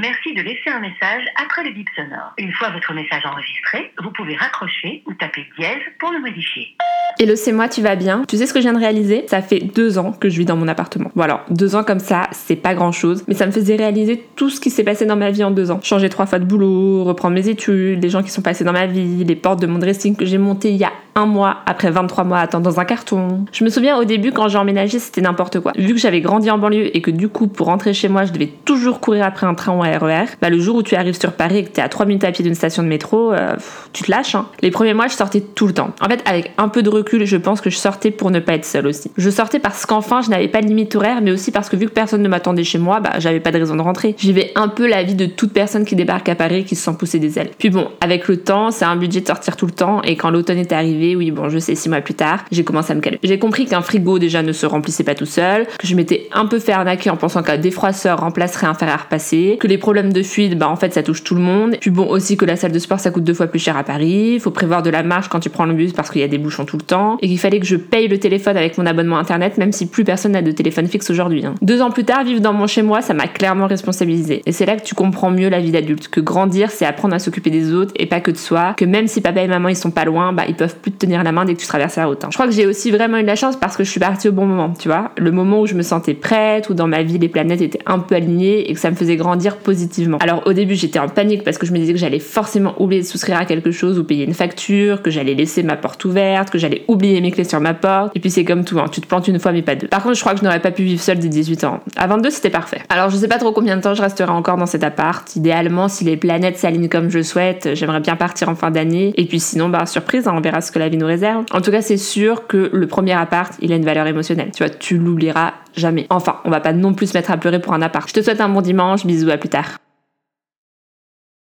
Merci de laisser un message après le bip sonore. Une fois votre message enregistré, vous pouvez raccrocher ou taper dièse pour le modifier. Hello, c'est moi, tu vas bien? Tu sais ce que je viens de réaliser? Ça fait deux ans que je vis dans mon appartement. Bon alors, deux ans comme ça, c'est pas grand chose, mais ça me faisait réaliser tout ce qui s'est passé dans ma vie en deux ans. Changer trois fois de boulot, reprendre mes études, les gens qui sont passés dans ma vie, les portes de mon dressing que j'ai monté il y a un mois après 23 mois à attendre dans un carton. Je me souviens au début quand j'ai emménagé, c'était n'importe quoi. Vu que j'avais grandi en banlieue et que du coup, pour rentrer chez moi, je devais toujours courir après un train ou un RER, bah le jour où tu arrives sur Paris et que t'es à 3 minutes à pied d'une station de métro, euh, tu te lâches. Hein. Les premiers mois, je sortais tout le temps. En fait, avec un peu de recul, je pense que je sortais pour ne pas être seule aussi. Je sortais parce qu'enfin, je n'avais pas de limite horaire, mais aussi parce que vu que personne ne m'attendait chez moi, bah j'avais pas de raison de rentrer. J'y un peu la vie de toute personne qui débarque à Paris qui se sent pousser des ailes. Puis bon, avec le temps, c'est un budget de sortir tout le temps et quand l'automne est arrivé, oui bon, je sais, six mois plus tard, j'ai commencé à me calmer. J'ai compris qu'un frigo déjà ne se remplissait pas tout seul, que je m'étais un peu fait arnaquer en pensant qu'un défroisseur remplacerait un fer à repasser, que les problèmes de fuite, bah en fait ça touche tout le monde. Puis bon aussi que la salle de sport ça coûte deux fois plus cher à Paris, faut prévoir de la marche quand tu prends le bus parce qu'il y a des bouchons tout le temps, et qu'il fallait que je paye le téléphone avec mon abonnement internet même si plus personne n'a de téléphone fixe aujourd'hui. Hein. Deux ans plus tard, vivre dans mon chez moi, ça m'a clairement responsabilisé. Et c'est là que tu comprends mieux la vie d'adulte, que grandir c'est apprendre à s'occuper des autres et pas que de soi, que même si papa et maman ils sont pas loin, bah ils peuvent plus te tenir la main dès que tu traverses la route. Hein. Je crois que j'ai aussi vraiment eu de la chance parce que je suis partie au bon moment, tu vois. Le moment où je me sentais prête, où dans ma vie les planètes étaient un peu alignées et que ça me faisait grandir positivement. Alors au début j'étais en panique parce que je me disais que j'allais forcément oublier de souscrire à quelque chose ou payer une facture, que j'allais laisser ma porte ouverte, que j'allais oublier mes clés sur ma porte. Et puis c'est comme tout, hein. tu te plantes une fois mais pas deux. Par contre je crois que je n'aurais pas pu vivre seule dès 18 ans. À 22 c'était parfait. Alors je sais pas trop combien de temps je resterai encore dans cet appart. Idéalement si les planètes s'alignent comme je souhaite, j'aimerais bien partir en fin d'année. Et puis sinon bah surprise, hein, on verra ce que la vie nous réserve. En tout cas c'est sûr que le premier appart il a une valeur émotionnelle. Tu vois, tu l'oublieras jamais. Enfin, on va pas non plus se mettre à pleurer pour un appart. Je te souhaite un bon dimanche, bisous, à plus tard.